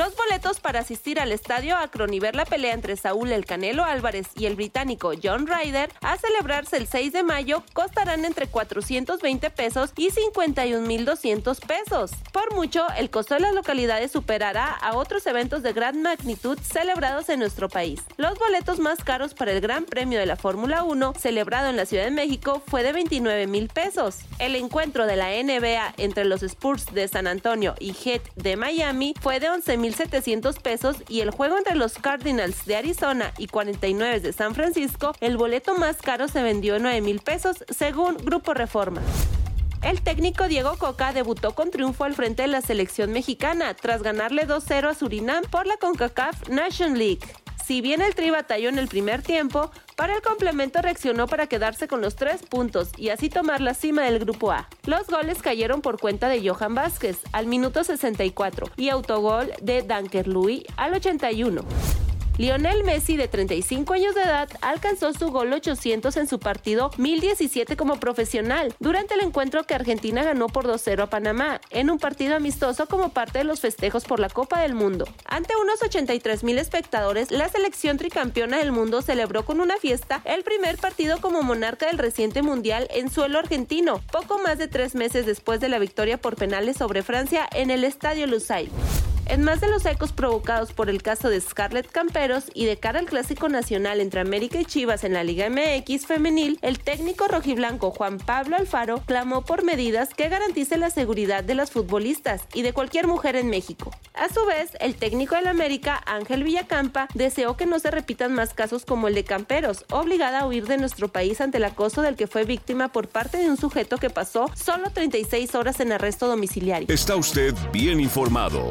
Los boletos para asistir al estadio Akron y ver la pelea entre Saúl El Canelo Álvarez y el británico John Ryder a celebrarse el 6 de mayo costarán entre 420 pesos y 51.200 pesos. Por mucho, el costo de las localidades superará a otros eventos de gran magnitud celebrados en nuestro país. Los boletos más caros para el Gran Premio de la Fórmula 1, celebrado en la Ciudad de México, fue de 29 mil pesos. El encuentro de la NBA entre los Spurs de San Antonio y Heat de Miami fue de 11.700 pesos y el juego entre los Cardinals de Arizona y 49 de San Francisco, el boleto más caro se vendió en 9 mil pesos según Grupo Reforma. El técnico Diego Coca debutó con triunfo al frente de la selección mexicana tras ganarle 2-0 a Surinam por la CONCACAF Nation League. Si bien el Tri batalló en el primer tiempo, para el complemento reaccionó para quedarse con los tres puntos y así tomar la cima del grupo A. Los goles cayeron por cuenta de Johan Vázquez al minuto 64 y autogol de Danker Louis al 81. Lionel Messi, de 35 años de edad, alcanzó su gol 800 en su partido 1017 como profesional durante el encuentro que Argentina ganó por 2-0 a Panamá, en un partido amistoso como parte de los festejos por la Copa del Mundo. Ante unos 83 mil espectadores, la selección tricampeona del mundo celebró con una fiesta el primer partido como monarca del reciente mundial en suelo argentino, poco más de tres meses después de la victoria por penales sobre Francia en el Estadio Lusail. En más de los ecos provocados por el caso de Scarlett Camperos y de cara al clásico nacional entre América y Chivas en la Liga MX femenil, el técnico rojiblanco Juan Pablo Alfaro clamó por medidas que garanticen la seguridad de las futbolistas y de cualquier mujer en México. A su vez, el técnico del América, Ángel Villacampa, deseó que no se repitan más casos como el de Camperos, obligada a huir de nuestro país ante el acoso del que fue víctima por parte de un sujeto que pasó solo 36 horas en arresto domiciliario. Está usted bien informado.